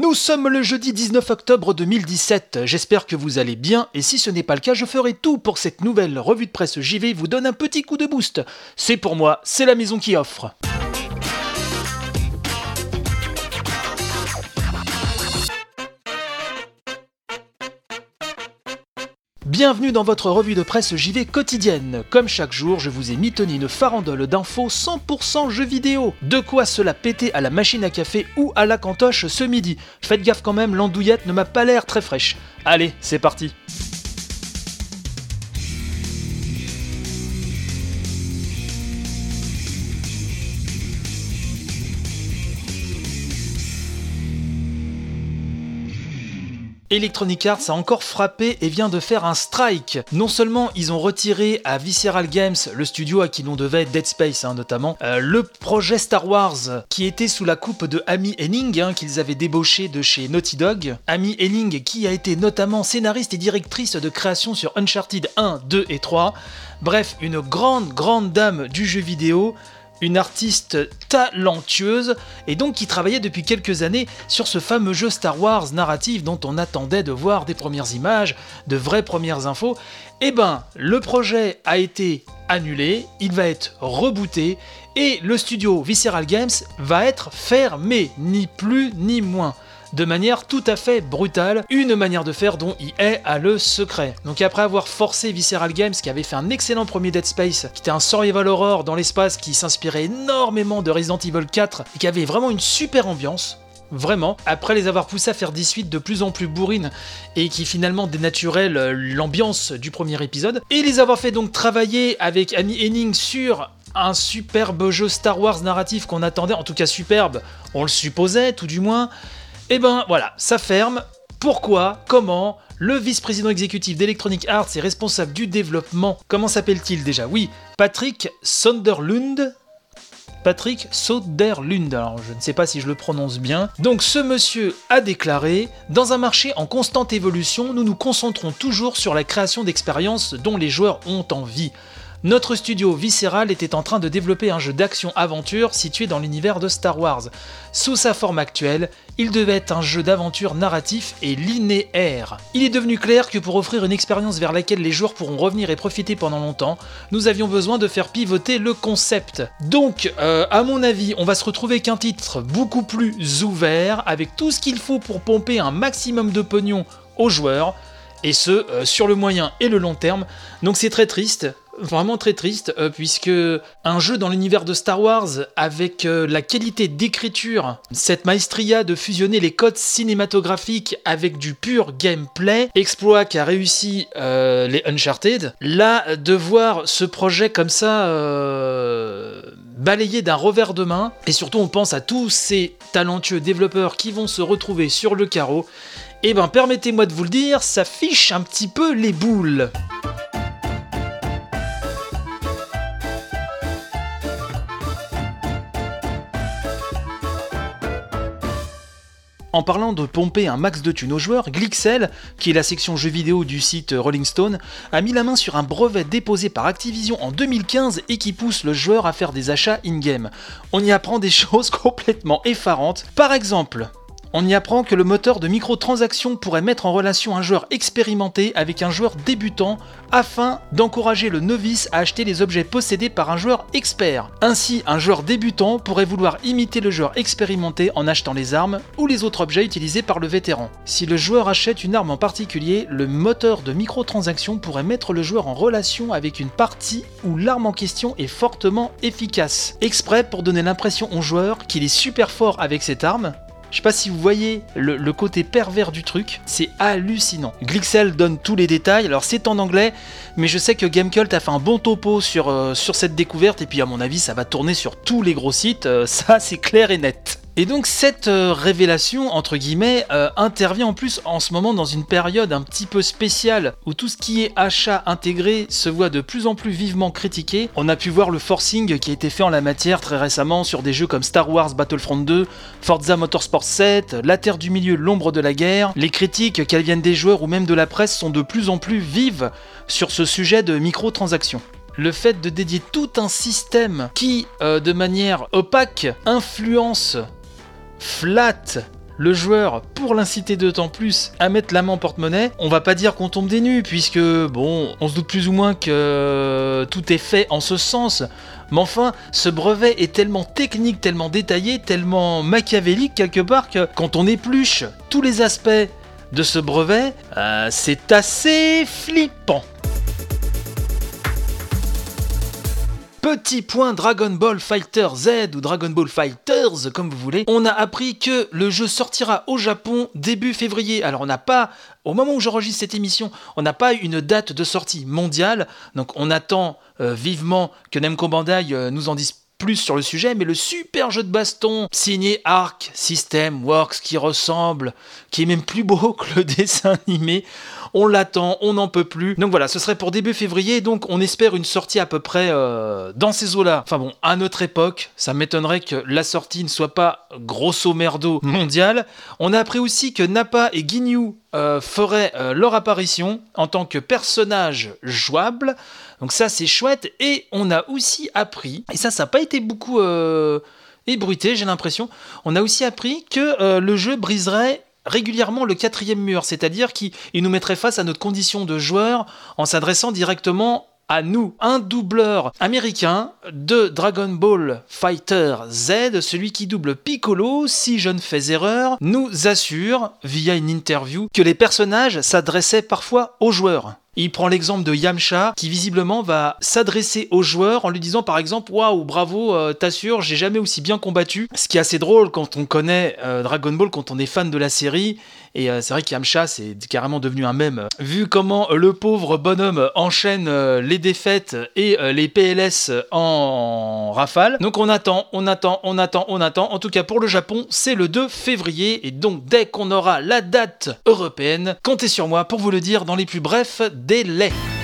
Nous sommes le jeudi 19 octobre 2017, j'espère que vous allez bien et si ce n'est pas le cas je ferai tout pour cette nouvelle revue de presse JV vous donne un petit coup de boost. C'est pour moi, c'est la maison qui offre. Bienvenue dans votre revue de presse JV quotidienne. Comme chaque jour, je vous ai mitonné une farandole d'infos 100% jeux vidéo. De quoi cela péter à la machine à café ou à la cantoche ce midi. Faites gaffe quand même, l'andouillette ne m'a pas l'air très fraîche. Allez, c'est parti. Electronic Arts a encore frappé et vient de faire un strike. Non seulement ils ont retiré à Visceral Games, le studio à qui l'on devait Dead Space hein, notamment, euh, le projet Star Wars qui était sous la coupe de Amy Henning, hein, qu'ils avaient débauché de chez Naughty Dog. Amy Henning qui a été notamment scénariste et directrice de création sur Uncharted 1, 2 et 3. Bref, une grande, grande dame du jeu vidéo une artiste talentueuse et donc qui travaillait depuis quelques années sur ce fameux jeu Star Wars narratif dont on attendait de voir des premières images, de vraies premières infos. Eh ben, le projet a été annulé, il va être rebooté et le studio Visceral Games va être fermé, ni plus ni moins de manière tout à fait brutale, une manière de faire dont EA a le secret. Donc après avoir forcé Visceral Games, qui avait fait un excellent premier Dead Space, qui était un survival horror dans l'espace qui s'inspirait énormément de Resident Evil 4 et qui avait vraiment une super ambiance, Vraiment, après les avoir poussés à faire des suites de plus en plus bourrines et qui finalement dénaturaient l'ambiance du premier épisode, et les avoir fait donc travailler avec Annie Henning sur un superbe jeu Star Wars narratif qu'on attendait, en tout cas superbe, on le supposait tout du moins, et eh ben voilà, ça ferme. Pourquoi Comment Le vice-président exécutif d'Electronic Arts et responsable du développement, comment s'appelle-t-il déjà? Oui, Patrick Sonderlund Patrick Soderlund, alors je ne sais pas si je le prononce bien. Donc ce monsieur a déclaré Dans un marché en constante évolution, nous nous concentrons toujours sur la création d'expériences dont les joueurs ont envie. Notre studio Visceral était en train de développer un jeu d'action-aventure situé dans l'univers de Star Wars. Sous sa forme actuelle, il devait être un jeu d'aventure narratif et linéaire. Il est devenu clair que pour offrir une expérience vers laquelle les joueurs pourront revenir et profiter pendant longtemps, nous avions besoin de faire pivoter le concept. Donc, euh, à mon avis, on va se retrouver avec un titre beaucoup plus ouvert, avec tout ce qu'il faut pour pomper un maximum de pognon aux joueurs, et ce, euh, sur le moyen et le long terme. Donc c'est très triste, vraiment très triste, euh, puisque un jeu dans l'univers de Star Wars, avec euh, la qualité d'écriture, cette maestria de fusionner les codes cinématographiques avec du pur gameplay, exploit qu'a réussi euh, les Uncharted, là, de voir ce projet comme ça balayé d'un revers de main, et surtout on pense à tous ces talentueux développeurs qui vont se retrouver sur le carreau, et eh ben permettez-moi de vous le dire, ça fiche un petit peu les boules. En parlant de pomper un max de thunes aux joueurs, Glixel, qui est la section jeux vidéo du site Rolling Stone, a mis la main sur un brevet déposé par Activision en 2015 et qui pousse le joueur à faire des achats in-game. On y apprend des choses complètement effarantes. Par exemple, on y apprend que le moteur de microtransactions pourrait mettre en relation un joueur expérimenté avec un joueur débutant afin d'encourager le novice à acheter les objets possédés par un joueur expert. Ainsi, un joueur débutant pourrait vouloir imiter le joueur expérimenté en achetant les armes ou les autres objets utilisés par le vétéran. Si le joueur achète une arme en particulier, le moteur de microtransactions pourrait mettre le joueur en relation avec une partie où l'arme en question est fortement efficace, exprès pour donner l'impression au joueur qu'il est super fort avec cette arme je sais pas si vous voyez le, côté pervers du truc, c'est hallucinant. Glixel donne tous les détails, alors c'est en anglais, mais je sais que Gamecult a fait un bon topo sur, euh, sur cette découverte, et puis à mon avis ça va tourner sur tous les gros sites, euh, ça c'est clair et net. Et donc cette euh, révélation, entre guillemets, euh, intervient en plus en ce moment dans une période un petit peu spéciale où tout ce qui est achat intégré se voit de plus en plus vivement critiqué. On a pu voir le forcing qui a été fait en la matière très récemment sur des jeux comme Star Wars Battlefront 2, Forza Motorsport 7, La Terre du Milieu, L'ombre de la guerre. Les critiques, qu'elles viennent des joueurs ou même de la presse, sont de plus en plus vives sur ce sujet de microtransactions le fait de dédier tout un système qui, euh, de manière opaque, influence flatte le joueur pour l'inciter d'autant plus à mettre la main en porte-monnaie. On va pas dire qu'on tombe des nues, puisque bon, on se doute plus ou moins que tout est fait en ce sens. Mais enfin, ce brevet est tellement technique, tellement détaillé, tellement machiavélique quelque part que quand on épluche tous les aspects de ce brevet, euh, c'est assez flippant. Petit point Dragon Ball Fighter Z ou Dragon Ball Fighters comme vous voulez. On a appris que le jeu sortira au Japon début février. Alors on n'a pas, au moment où j'enregistre cette émission, on n'a pas une date de sortie mondiale. Donc on attend euh, vivement que Namco Bandai euh, nous en dise plus sur le sujet, mais le super jeu de baston signé Arc System Works qui ressemble, qui est même plus beau que le dessin animé. On l'attend, on n'en peut plus. Donc voilà, ce serait pour début février, donc on espère une sortie à peu près euh, dans ces eaux-là. Enfin bon, à notre époque, ça m'étonnerait que la sortie ne soit pas grosso merdo mondiale. On a appris aussi que Nappa et Ginyu euh, feraient euh, leur apparition en tant que personnages jouables. Donc ça c'est chouette. Et on a aussi appris, et ça ça n'a pas été beaucoup euh, ébruité j'ai l'impression, on a aussi appris que euh, le jeu briserait régulièrement le quatrième mur, c'est-à-dire qu'il nous mettrait face à notre condition de joueur en s'adressant directement à nous, un doubleur américain de Dragon Ball Fighter Z, celui qui double Piccolo, si je ne fais erreur, nous assure, via une interview, que les personnages s'adressaient parfois aux joueurs. Il prend l'exemple de Yamcha qui visiblement va s'adresser au joueur en lui disant par exemple Waouh, bravo, euh, t'assures, j'ai jamais aussi bien combattu. Ce qui est assez drôle quand on connaît euh, Dragon Ball, quand on est fan de la série. Et euh, c'est vrai qu'Yamcha, c'est carrément devenu un mème. Vu comment le pauvre bonhomme enchaîne les défaites et les PLS en rafale. Donc on attend, on attend, on attend, on attend. En tout cas pour le Japon, c'est le 2 février. Et donc dès qu'on aura la date européenne, comptez sur moi pour vous le dire dans les plus brefs délai.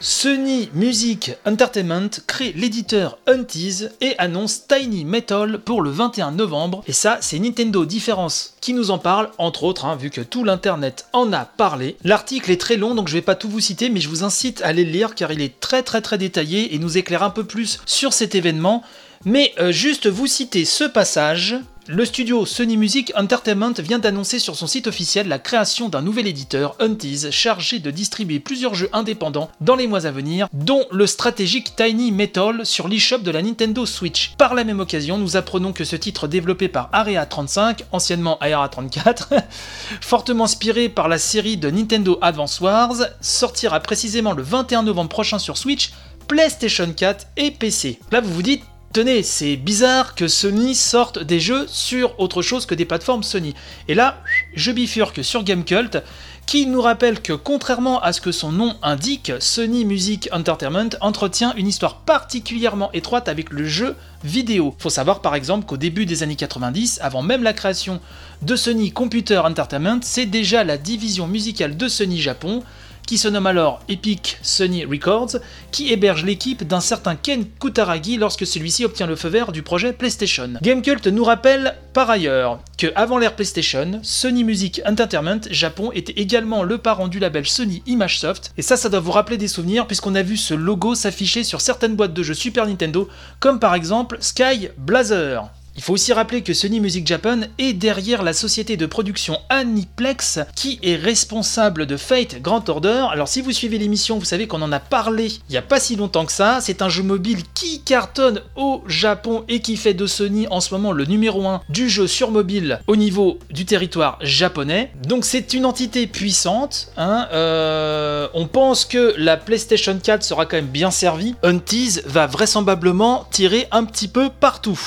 Sony Music Entertainment crée l'éditeur Untease et annonce Tiny Metal pour le 21 novembre. Et ça, c'est Nintendo Différence qui nous en parle, entre autres, hein, vu que tout l'internet en a parlé. L'article est très long, donc je vais pas tout vous citer, mais je vous incite à aller le lire car il est très très très détaillé et nous éclaire un peu plus sur cet événement. Mais euh, juste vous citer ce passage. Le studio Sony Music Entertainment vient d'annoncer sur son site officiel la création d'un nouvel éditeur, Untease, chargé de distribuer plusieurs jeux indépendants dans les mois à venir, dont le stratégique Tiny Metal sur l'eShop de la Nintendo Switch. Par la même occasion, nous apprenons que ce titre développé par Area 35, anciennement Area 34, fortement inspiré par la série de Nintendo Advance Wars, sortira précisément le 21 novembre prochain sur Switch, PlayStation 4 et PC. Là vous vous dites, tenez, c'est bizarre que Sony sorte des jeux sur autre chose que des plateformes Sony. Et là, je bifurque sur Gamecult, qui nous rappelle que contrairement à ce que son nom indique, Sony Music Entertainment entretient une histoire particulièrement étroite avec le jeu vidéo. Faut savoir par exemple qu'au début des années 90, avant même la création de Sony Computer Entertainment, c'est déjà la division musicale de Sony Japon qui se nomme alors Epic Sony Records, qui héberge l'équipe d'un certain Ken Kutaragi lorsque celui-ci obtient le feu vert du projet PlayStation. Gamecult nous rappelle par ailleurs que avant l'ère PlayStation, Sony Music Entertainment Japon était également le parent du label Sony ImageSoft, et ça ça doit vous rappeler des souvenirs puisqu'on a vu ce logo s'afficher sur certaines boîtes de jeux Super Nintendo, comme par exemple Sky Blazer. Il faut aussi rappeler que Sony Music Japan est derrière la société de production Aniplex qui est responsable de Fate Grand Order. Alors si vous suivez l'émission, vous savez qu'on en a parlé il n'y a pas si longtemps que ça. C'est un jeu mobile qui cartonne au Japon et qui fait de Sony en ce moment le numéro 1 du jeu sur mobile au niveau du territoire japonais. Donc c'est une entité puissante. Hein. Euh, on pense que la PlayStation 4 sera quand même bien servie. Untease va vraisemblablement tirer un petit peu partout.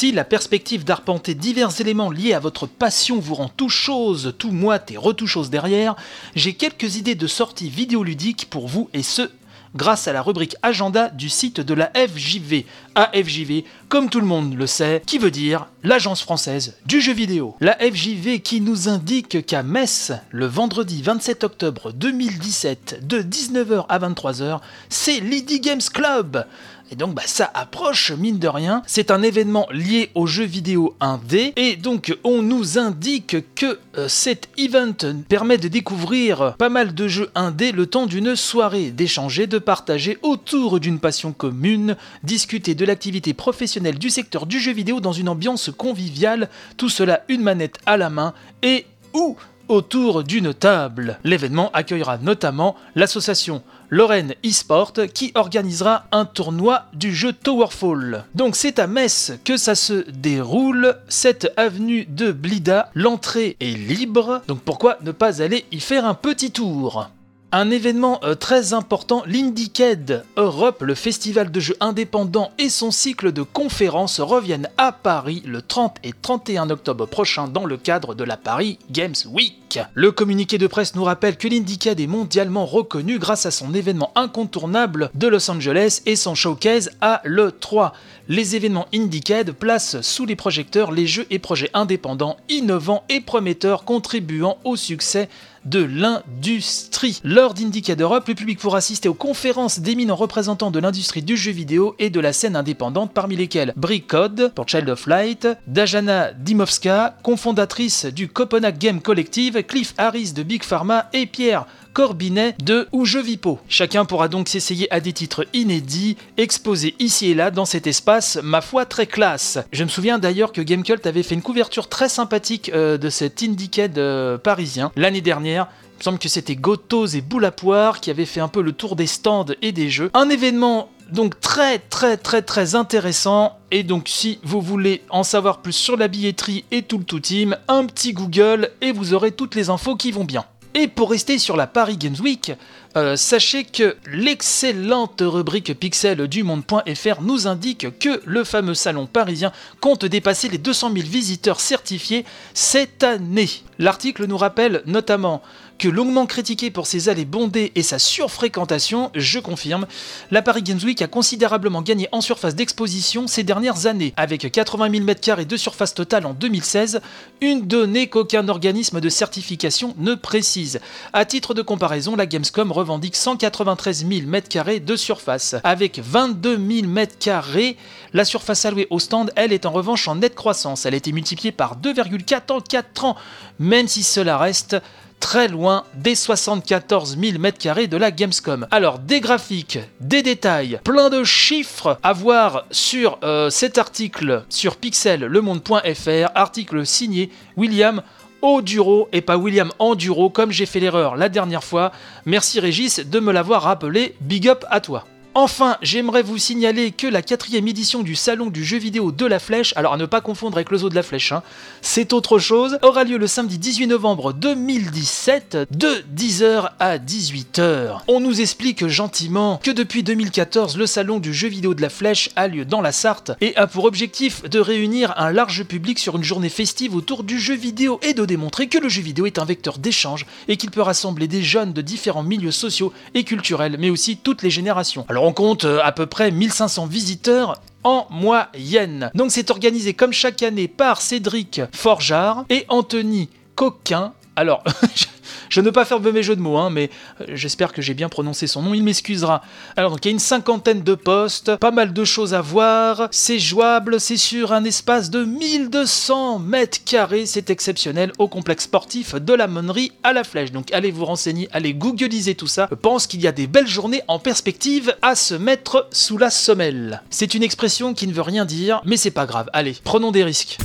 Si la perspective d'arpenter divers éléments liés à votre passion vous rend tout chose, tout moite et retout chose derrière, j'ai quelques idées de sorties vidéoludiques pour vous et ce, grâce à la rubrique agenda du site de la FJV. AFJV, comme tout le monde le sait, qui veut dire l'Agence française du jeu vidéo. La FJV qui nous indique qu'à Metz, le vendredi 27 octobre 2017, de 19h à 23h, c'est l'ID Games Club. Et donc bah, ça approche, mine de rien. C'est un événement lié aux jeux vidéo 1D. Et donc on nous indique que euh, cet event permet de découvrir pas mal de jeux 1D le temps d'une soirée, d'échanger, de partager autour d'une passion commune, discuter de l'activité professionnelle du secteur du jeu vidéo dans une ambiance conviviale, tout cela une manette à la main et ou autour d'une table. L'événement accueillera notamment l'association Lorraine eSport qui organisera un tournoi du jeu Towerfall. Donc c'est à Metz que ça se déroule, cette avenue de Blida, l'entrée est libre, donc pourquoi ne pas aller y faire un petit tour? Un événement euh, très important, l'Indiecade Europe, le festival de jeux indépendants et son cycle de conférences reviennent à Paris le 30 et 31 octobre prochain dans le cadre de la Paris Games Week. Le communiqué de presse nous rappelle que l'Indiecade est mondialement reconnu grâce à son événement incontournable de Los Angeles et son showcase à l'E3. Les événements Indiecade placent sous les projecteurs les jeux et projets indépendants, innovants et prometteurs contribuant au succès de l'industrie. Lors d'Indicade Europe, le public pourra assister aux conférences d'éminents représentants de l'industrie du jeu vidéo et de la scène indépendante, parmi lesquels Code pour Child of Light, Dajana Dimovska, cofondatrice du Copenhague Game Collective, Cliff Harris de Big Pharma et Pierre Corbinet de Ou Vipo. Chacun pourra donc s'essayer à des titres inédits, exposés ici et là dans cet espace, ma foi, très classe. Je me souviens d'ailleurs que Gamecult avait fait une couverture très sympathique euh, de cet Indiecade euh, parisien l'année dernière. Il me semble que c'était Gotos et Boulapoire qui avaient fait un peu le tour des stands et des jeux. Un événement donc très très très très intéressant et donc si vous voulez en savoir plus sur la billetterie et tout le tout team, un petit Google et vous aurez toutes les infos qui vont bien. Et pour rester sur la Paris Games Week, euh, sachez que l'excellente rubrique Pixel du monde.fr nous indique que le fameux salon parisien compte dépasser les 200 000 visiteurs certifiés cette année. L'article nous rappelle notamment que longuement critiqué pour ses allées bondées et sa surfréquentation, je confirme, la Paris Games Week a considérablement gagné en surface d'exposition ces dernières années, avec 80 000 m2 de surface totale en 2016, une donnée qu'aucun organisme de certification ne précise. À titre de comparaison, la Gamescom revendique 193 000 m2 de surface, avec 22 000 m2 la surface allouée au stand, elle, est en revanche en nette croissance. Elle a été multipliée par 2,4 en 4 ans, même si cela reste très loin des 74 000 m2 de la Gamescom. Alors, des graphiques, des détails, plein de chiffres à voir sur euh, cet article sur pixellemonde.fr, article signé William Oduro et pas William Enduro comme j'ai fait l'erreur la dernière fois. Merci Régis de me l'avoir rappelé, big up à toi. Enfin, j'aimerais vous signaler que la quatrième édition du salon du jeu vidéo de la Flèche, alors à ne pas confondre avec le zoo de la Flèche, hein, c'est autre chose, aura lieu le samedi 18 novembre 2017 de 10h à 18h. On nous explique gentiment que depuis 2014, le salon du jeu vidéo de la Flèche a lieu dans la Sarthe et a pour objectif de réunir un large public sur une journée festive autour du jeu vidéo et de démontrer que le jeu vidéo est un vecteur d'échange et qu'il peut rassembler des jeunes de différents milieux sociaux et culturels, mais aussi toutes les générations on compte euh, à peu près 1500 visiteurs en moyenne. Donc c'est organisé comme chaque année par Cédric Forjard et Anthony Coquin. Alors, Je ne veux pas faire de mes jeux de mots, hein, mais euh, j'espère que j'ai bien prononcé son nom, il m'excusera. Alors, donc, il y a une cinquantaine de postes, pas mal de choses à voir, c'est jouable, c'est sur un espace de 1200 mètres carrés, c'est exceptionnel, au complexe sportif de la Monnerie à la Flèche. Donc, allez vous renseigner, allez googliser tout ça. Je pense qu'il y a des belles journées en perspective à se mettre sous la semelle. C'est une expression qui ne veut rien dire, mais c'est pas grave. Allez, prenons des risques.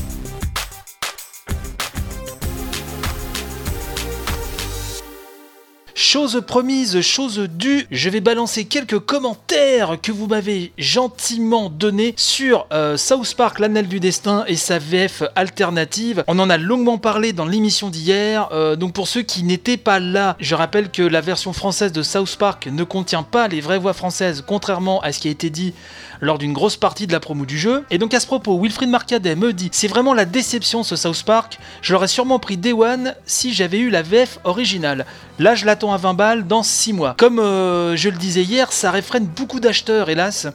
Chose promise, chose due, je vais balancer quelques commentaires que vous m'avez gentiment donnés sur euh, South Park, l'annel du destin et sa VF alternative. On en a longuement parlé dans l'émission d'hier, euh, donc pour ceux qui n'étaient pas là, je rappelle que la version française de South Park ne contient pas les vraies voix françaises, contrairement à ce qui a été dit lors d'une grosse partie de la promo du jeu. Et donc à ce propos, Wilfried Marcadet me dit c'est vraiment la déception ce South Park, je l'aurais sûrement pris Day One si j'avais eu la VF originale. Là je l'attends à 120 balles dans 6 mois. Comme euh, je le disais hier, ça réfrène beaucoup d'acheteurs, hélas.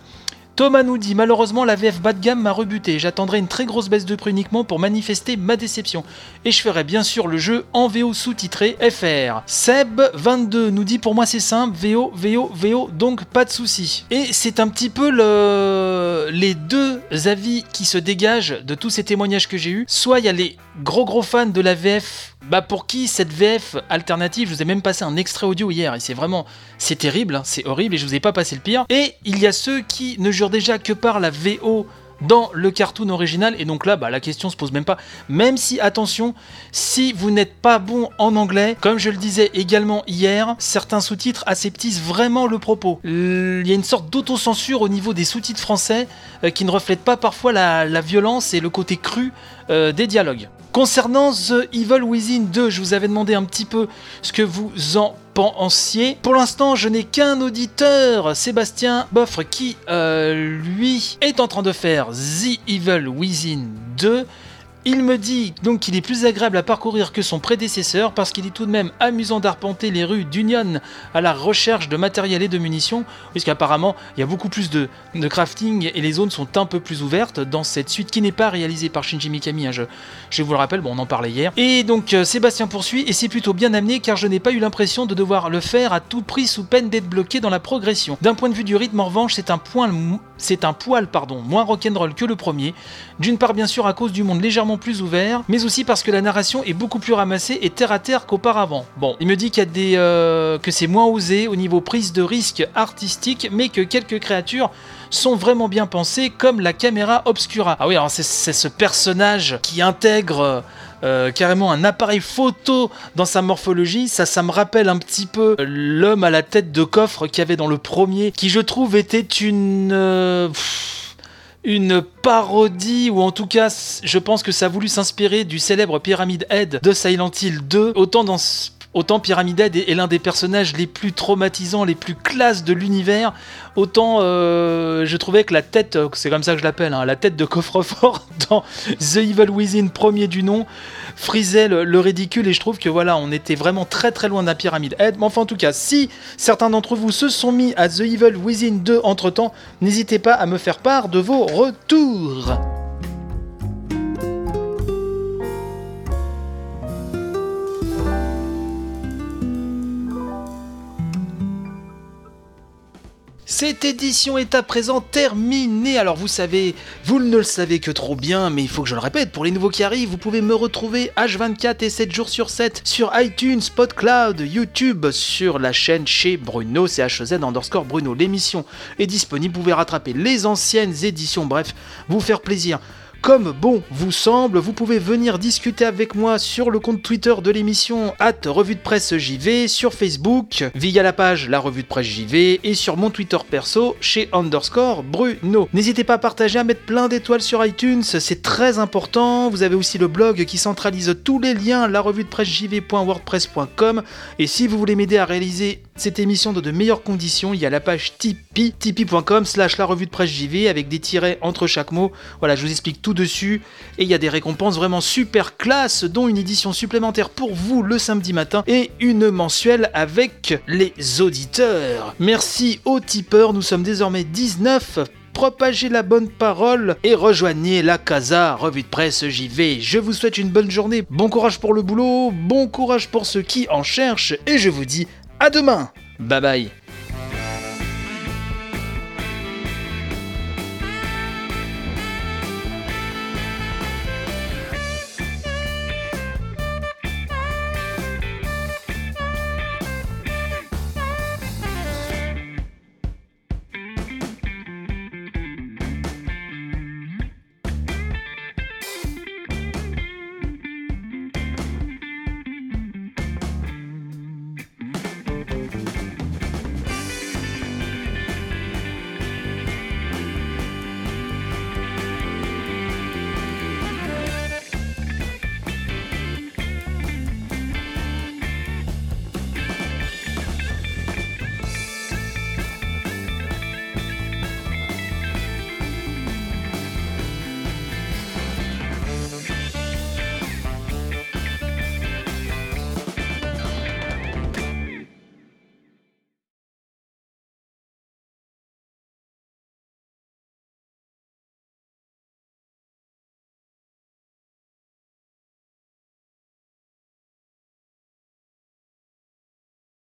Thomas nous dit malheureusement la VF bas de gamme m'a rebuté. J'attendrai une très grosse baisse de prix uniquement pour manifester ma déception. Et je ferai bien sûr le jeu en VO sous-titré FR. Seb22 nous dit pour moi c'est simple, VO, VO, VO, donc pas de souci. Et c'est un petit peu le... les deux avis qui se dégagent de tous ces témoignages que j'ai eus. Soit il y a les gros gros fans de la VF bah pour qui cette VF alternative, je vous ai même passé un extrait audio hier et c'est vraiment, c'est terrible, hein, c'est horrible et je vous ai pas passé le pire. Et il y a ceux qui ne jurent déjà que par la VO dans le cartoon original et donc là bah, la question se pose même pas. Même si attention si vous n'êtes pas bon en anglais comme je le disais également hier certains sous-titres aseptissent vraiment le propos. Il y a une sorte d'autocensure au niveau des sous-titres français euh, qui ne reflètent pas parfois la, violence et le côté cru euh, des dialogues Concernant The Evil Within 2, je vous avais demandé un petit peu ce que vous en pensiez. Pour l'instant, je n'ai qu'un auditeur, Sébastien Boffre, qui, euh, lui, est en train de faire The Evil Within 2. Il me dit donc qu'il est plus agréable à parcourir que son prédécesseur parce qu'il est tout de même amusant d'arpenter les rues d'Union à la recherche de matériel et de munitions, puisqu'apparemment il y a beaucoup plus de, crafting et les zones sont un peu plus ouvertes dans cette suite qui n'est pas réalisée par Shinji Mikami, hein, je, je, vous le rappelle, bon on en parlait hier. Et donc euh, Sébastien poursuit et c'est plutôt bien amené car je n'ai pas eu l'impression de devoir le faire à tout prix sous peine d'être bloqué dans la progression. D'un point de vue du rythme en revanche c'est un, point, c'est un poil pardon, moins rock'n'roll que le premier, d'une part bien sûr à cause du monde légèrement plus ouvert, mais aussi parce que la narration est beaucoup plus ramassée et terre à terre qu'auparavant. Bon, il me dit qu'il y a des euh, que c'est moins osé au niveau prise de risque artistique, mais que quelques créatures sont vraiment bien pensées, comme la caméra obscura. Ah oui, alors c'est ce personnage qui intègre euh, carrément un appareil photo dans sa morphologie. Ça, ça me rappelle un petit peu l'homme à la tête de coffre qu'il y avait dans le premier, qui je trouve était une... Euh, une parodie, ou en tout cas, je pense que ça a voulu s'inspirer du célèbre Pyramid Head de Silent Hill 2, autant dans Autant Pyramid Head est, l'un des personnages les plus traumatisants, les plus classes de l'univers, autant euh, je trouvais que la tête, c'est comme ça que je l'appelle, hein, la tête de coffre-fort dans The Evil Within, premier du nom, frisait le, ridicule et je trouve que voilà, on était vraiment très très loin d'un Pyramid Head. Mais enfin, en tout cas, si certains d'entre vous se sont mis à The Evil Within 2 entre temps, n'hésitez pas à me faire part de vos retours. Cette édition est à présent terminée. Alors vous savez, vous ne le savez que trop bien, mais il faut que je le répète, pour les nouveaux qui arrivent, vous pouvez me retrouver H24 et 7 jours sur 7 sur iTunes, Spotcloud, YouTube, sur la chaîne chez Bruno, c'est HZ underscore Bruno. L'émission est disponible, vous pouvez rattraper les anciennes éditions, bref, vous faire plaisir comme bon vous semble. Vous pouvez venir discuter avec moi sur le compte Twitter de l'émission at revue de presse JV, sur Facebook via la page La Revue de Presse JV et sur mon Twitter perso chez underscore Bruno. N'hésitez pas à partager, à mettre plein d'étoiles sur iTunes, c'est très important. Vous avez aussi le blog qui centralise tous les liens, la revue de presse jv.wordpress.com et si vous voulez m'aider à réaliser cette émission dans de meilleures conditions, il y a la page Tipeee, tipeee.com slash la revue de presse JV avec des tirets entre chaque mot. Voilà, je vous explique tout dessus. Et il y a des récompenses vraiment super classe, dont une édition supplémentaire pour vous le samedi matin et une mensuelle avec les auditeurs. Merci aux tipeurs, nous sommes désormais 19 propagez la bonne parole et rejoignez la Casa Revue de Presse JV. Je vous souhaite une bonne journée, bon courage pour le boulot, bon courage pour ceux qui en cherchent et je vous dis à demain. Bye bye.